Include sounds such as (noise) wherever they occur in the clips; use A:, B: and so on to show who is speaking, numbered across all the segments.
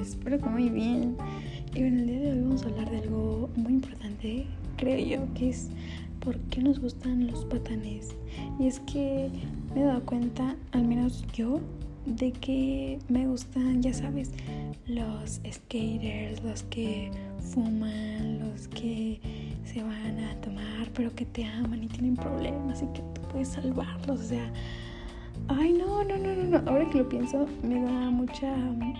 A: espero que muy bien. Y bueno, el día de hoy vamos a hablar de algo muy importante, creo yo, que es por qué nos gustan los patanes. Y es que me he dado cuenta, al menos yo, de que me gustan, ya sabes, los skaters, los que fuman, los que se van a tomar, pero que te aman y tienen problemas y que tú puedes salvarlos. O sea, Ay, no, no, no, no, no. Ahora que lo pienso, me da mucha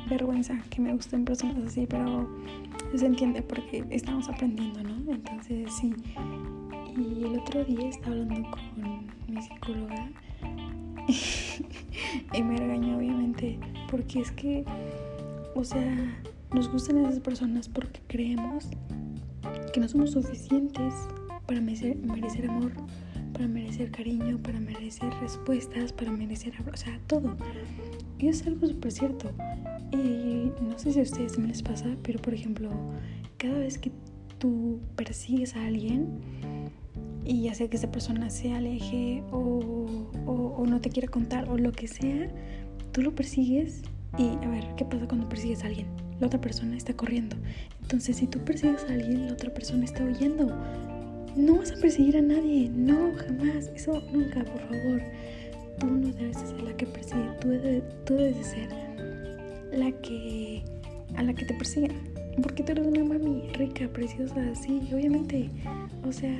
A: vergüenza que me gusten personas así, pero se entiende porque estamos aprendiendo, ¿no? Entonces, sí. Y el otro día estaba hablando con mi psicóloga (laughs) y me regañó, obviamente, porque es que, o sea, nos gustan esas personas porque creemos que no somos suficientes para merecer, merecer amor para merecer cariño, para merecer respuestas, para merecer, o sea, todo. Y es algo súper cierto. Y no sé si a ustedes les pasa, pero por ejemplo, cada vez que tú persigues a alguien, y ya sea que esa persona se aleje o, o, no te quiera contar o lo que sea, tú lo persigues y a ver, ¿qué pasa cuando persigues a alguien? La otra persona está corriendo. Entonces, si tú persigues a alguien, la otra persona está huyendo. No vas a perseguir a nadie, no, jamás, eso nunca, por favor. Tú no debes ser la que persigue, tú, debes de ser la que a la que te persigan. Porque tú eres una mami rica, preciosa, sí, obviamente. O sea,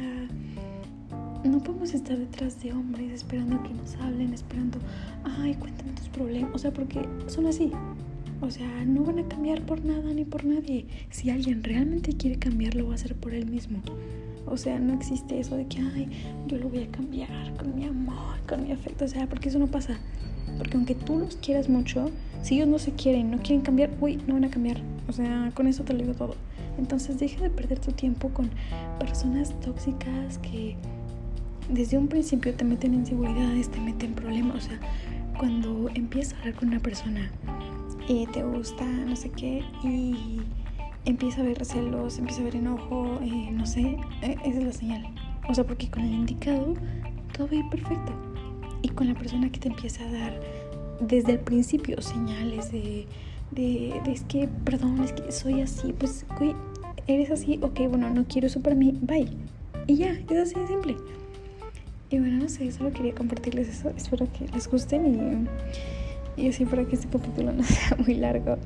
A: no podemos estar detrás de hombres esperando que nos hablen, esperando, ay, cuéntame tus problemas. O sea, porque son así. O sea, no van a cambiar por nada ni por nadie. Si alguien realmente quiere cambiar, lo va a hacer por él mismo. O sea, no existe eso de que, ay, yo lo voy a cambiar con mi amor, con mi afecto. O sea, porque eso no pasa. Porque aunque tú los quieras mucho, si ellos no se quieren, no quieren cambiar, uy, no van a cambiar. O sea, con eso te lo digo todo. Entonces deja de perder tu tiempo con personas tóxicas que desde un principio te meten en inseguridades, te meten problemas. O sea, cuando empiezas a hablar con una persona y te gusta, no sé qué, y empieza a ver celos, empieza a ver enojo, eh, no sé, eh, esa es la señal. O sea, porque con el indicado todo va a ir perfecto. Y con la persona que te empieza a dar desde el principio señales de, de, de es que, perdón, es que soy así, pues, güey, eres así, ok, bueno, no quiero eso para mí, bye. Y ya, es así de simple. Y bueno, no sé, solo quería compartirles eso. Espero que les gusten y, y así para que este capítulo (laughs) no sea muy largo.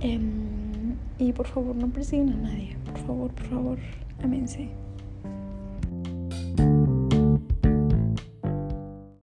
A: Em, y por favor, no persigan a nadie. Por favor, por favor, amense.